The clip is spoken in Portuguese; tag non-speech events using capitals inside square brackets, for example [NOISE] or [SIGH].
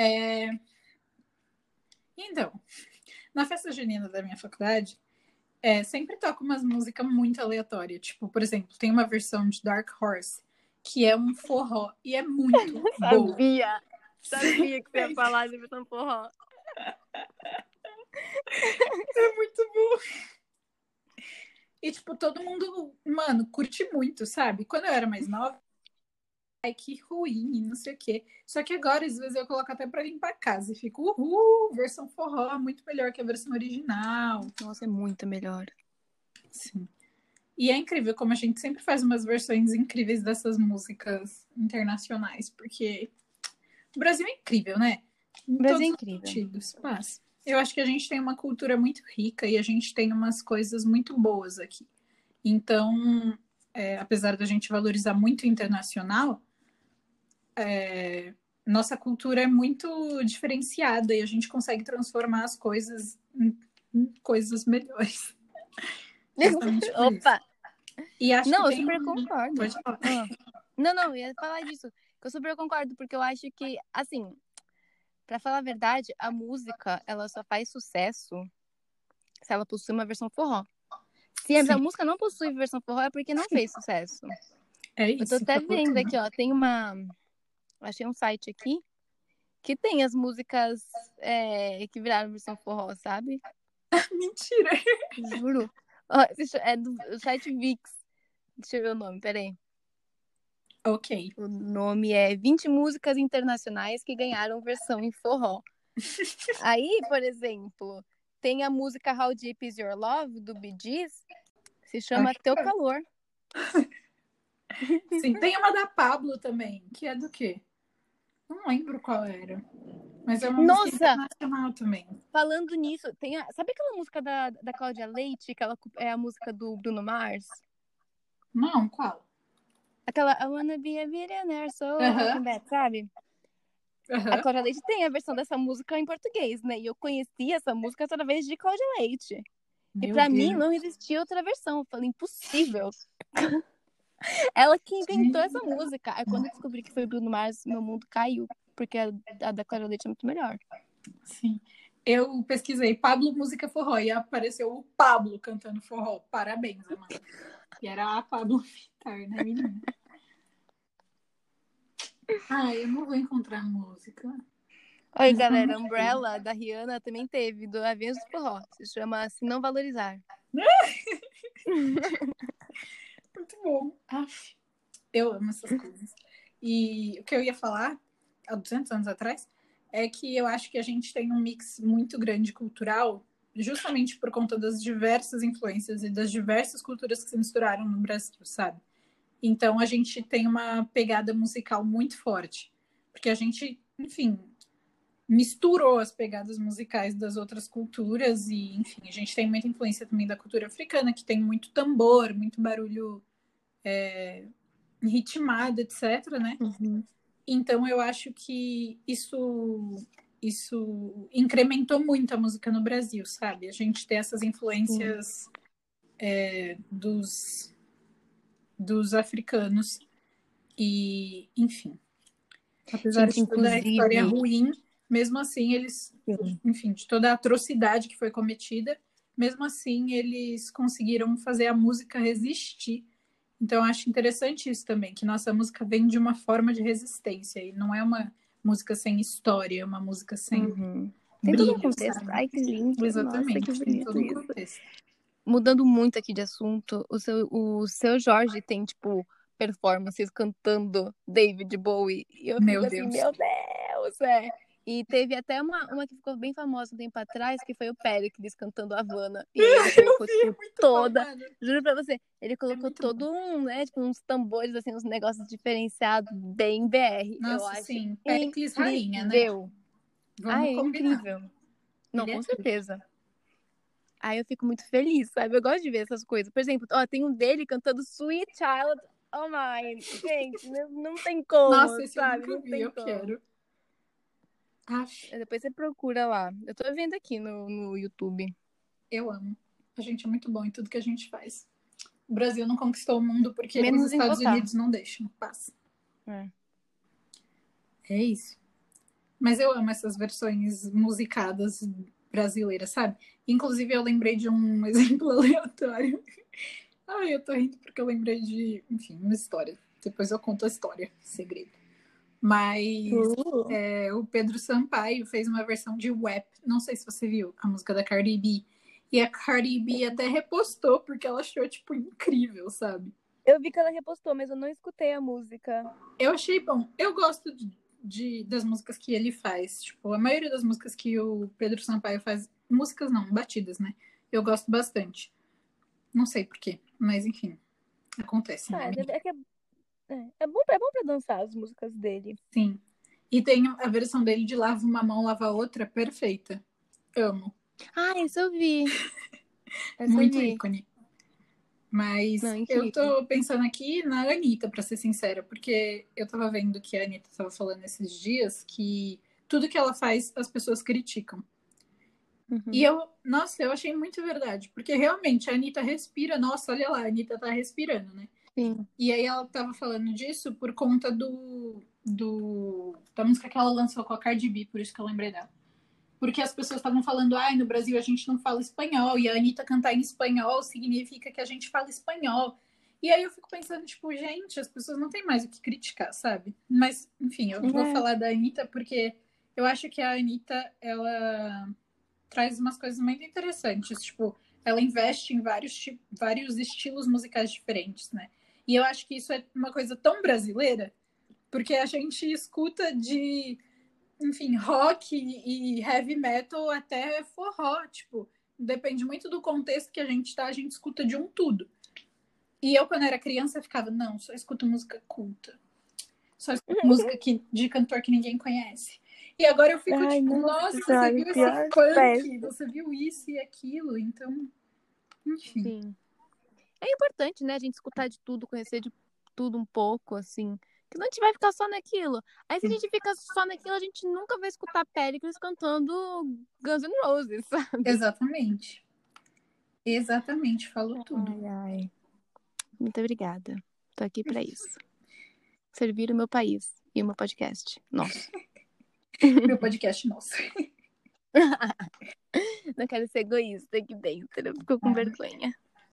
É... Então, na festa junina da minha faculdade, é, sempre toca umas músicas muito aleatórias. Tipo, por exemplo, tem uma versão de Dark Horse que é um forró e é muito [LAUGHS] bom. Sabia! Sabia que você ia falar de versão forró. É muito bom. E, tipo, todo mundo, mano, curte muito, sabe? Quando eu era mais nova, ai, que ruim, não sei o quê. Só que agora, às vezes, eu coloco até pra limpar a casa e fico, uhul, versão forró, muito melhor que a versão original. Nossa, é muito melhor. Sim. E é incrível como a gente sempre faz umas versões incríveis dessas músicas internacionais, porque o Brasil é incrível, né? Em O Brasil é incrível. sentidos. Mas eu acho que a gente tem uma cultura muito rica e a gente tem umas coisas muito boas aqui. Então, é, apesar da gente valorizar muito o internacional, é, nossa cultura é muito diferenciada e a gente consegue transformar as coisas em, em coisas melhores. [LAUGHS] Opa! E acho Não, eu super um- concordo. Pode falar. Ah. Não, não, eu ia falar disso. Eu super concordo, porque eu acho que, assim, pra falar a verdade, a música, ela só faz sucesso se ela possui uma versão forró. Se a Sim. música não possui versão forró, é porque não fez sucesso. É Eu isso. tô até tá vendo aqui, ó, tem uma... Achei um site aqui que tem as músicas é, que viraram versão forró, sabe? [LAUGHS] Mentira. Juro. É do site VIX. Deixa eu ver o nome, peraí. Ok. O nome é 20 músicas internacionais que ganharam versão em forró. [LAUGHS] Aí, por exemplo, tem a música How Deep Is Your Love, do Bee Gees, se chama Acho Teu. Calor. [LAUGHS] Sim, tem uma da Pablo também, que é do quê? Não lembro qual era. Mas é uma Nossa! música internacional também. Falando nisso, tem a... sabe aquela música da, da Cláudia Leite, que ela é a música do Bruno Mars? Não, qual? Aquela I wanna be a billionaire, so Aham. I'm back, sabe? A Cláudia Leite tem a versão dessa música em português, né? E eu conheci essa música através de Cláudia Leite. E Meu pra mim Deus. não existia outra versão. Eu falei, impossível. [LAUGHS] Ela que inventou essa música. Aí quando eu descobri que foi Bruno Mars, meu mundo caiu. Porque a, a da Clara Leite é muito melhor. Sim. Eu pesquisei Pablo Música Forró e apareceu o Pablo cantando forró. Parabéns, Amanda. E era a Pablo Vittar, né, menina? Ai, eu não vou encontrar música. Oi, Mas galera. Umbrella, da Rihanna, também teve, do Aviões do Forró. Se chama Se Não Valorizar. [LAUGHS] Bom. Aff, eu amo essas coisas. E o que eu ia falar, há 200 anos atrás, é que eu acho que a gente tem um mix muito grande cultural, justamente por conta das diversas influências e das diversas culturas que se misturaram no Brasil, sabe? Então a gente tem uma pegada musical muito forte, porque a gente, enfim, misturou as pegadas musicais das outras culturas e, enfim, a gente tem muita influência também da cultura africana, que tem muito tambor, muito barulho é, ritmado, etc, né? Então eu acho que isso isso incrementou muito a música no Brasil, sabe? A gente tem essas influências é, dos dos africanos e, enfim, apesar Sim, de toda a inclusive- história ruim, mesmo assim eles, enfim, de toda a atrocidade que foi cometida, mesmo assim eles conseguiram fazer a música resistir. Então eu acho interessante isso também, que nossa música vem de uma forma de resistência e não é uma música sem história, é uma música sem Uhum. Tem todo um brilho, contexto. sabe? Ai, que lindo. Exatamente, Nossa, que tem todo um contexto. Mudando muito aqui de assunto, o seu, o seu Jorge tem, tipo, performances cantando David Bowie. E eu Meu fico assim, Deus. meu Deus, é. E teve até uma, uma que ficou bem famosa um tempo atrás, que foi o Pericles cantando Havana. E [LAUGHS] ele colocou, Vi, tipo, muito toda. bom. Juro pra você, ele colocou muito todo um, né, tipo, uns tambores, assim, uns negócios diferenciados, bem BR. eu Nossa, acho sim, Pericles Rainha, né? incrível. Vamos Ah, é combinar. incrível. Não, Ele é com certeza. Aí eu fico muito feliz, sabe? Eu gosto de ver essas coisas. Por exemplo, ó, tem um dele cantando Sweet Child Oh Mine. Gente, não, não tem como, Nossa, sabe? eu não tem eu como. quero. Aff, Depois você procura lá. Eu tô vendo aqui no, no YouTube. eu amo. A gente é muito bom em tudo que a gente faz. O Brasil não conquistou o mundo porque Menos os Estados votar. Unidos não deixam. Passa. É. É isso. Mas eu amo essas versões musicadas brasileiras, sabe? Inclusive, eu lembrei de um [LAUGHS] exemplo aleatório. Ai, eu tô rindo porque eu lembrei de, enfim, uma história. Depois eu conto a história, segredo. Mas Uh. é, o Pedro Sampaio fez uma versão de WAP. Não sei se você viu a música da Cardi B. E a Cardi B até repostou porque ela achou, tipo, incrível, sabe? Eu vi que ela repostou, mas eu não escutei a música. Eu achei bom. Eu gosto de, de- das músicas que ele faz. Tipo, a maioria das músicas que o Pedro Sampaio faz. Músicas não, batidas, né? Eu gosto bastante. Não sei porquê, mas enfim. Acontece, né? Ah, deve- é, que é, é, é bom, é bom pra dançar as músicas dele. Sim. E tem a versão dele de lava uma mão, lava a outra, perfeita. Amo. Ah, isso eu vi. [LAUGHS] Essa Muito eu vi. ícone. Mas Não, eu tô pensando aqui na Anitta, pra ser sincera, porque eu tava vendo que a Anitta tava falando esses dias que tudo que ela faz as pessoas criticam. Uhum. E eu, nossa, eu achei muito verdade, porque realmente a Anitta respira, nossa, olha lá, a Anitta tá respirando, né? Sim. E aí ela tava falando disso por conta do, do da música que ela lançou com a Cardi B, por isso que eu lembrei dela. Porque as pessoas estavam falando, ai, no Brasil a gente não fala espanhol, e a Anitta cantar em espanhol significa que a gente fala espanhol. E aí eu fico pensando, tipo, gente, as pessoas não têm mais o que criticar, sabe? Mas, enfim, eu vou É. falar da Anitta porque eu acho que a Anitta, ela traz umas coisas muito interessantes. Tipo, ela investe em vários, vários estilos musicais diferentes, né? E eu acho que isso é uma coisa tão brasileira, porque a gente escuta de, enfim, rock e heavy metal até forró, tipo, depende muito do contexto que a gente tá, a gente escuta de um tudo. E eu, quando era criança, ficava, não, só escuto música culta. Só escuto música que, de cantor que ninguém conhece. E agora eu fico Ai, tipo, nossa, você viu esse funk, você viu isso e aquilo, então, enfim. Sim. É importante, né, a gente escutar de tudo, conhecer de tudo um pouco, assim. Porque senão a gente vai ficar só naquilo. Aí se a gente fica só naquilo, a gente nunca vai escutar Pericles cantando Guns N' Roses, [LAUGHS] sabe? Exatamente. Exatamente, falou tudo. Ai, ai. Muito obrigada. Tô aqui pra isso. Servir o meu país e o meu podcast. Nossa. [LAUGHS] Meu [LAUGHS] podcast nosso. Não quero ser egoísta aqui dentro. Eu fico com vergonha.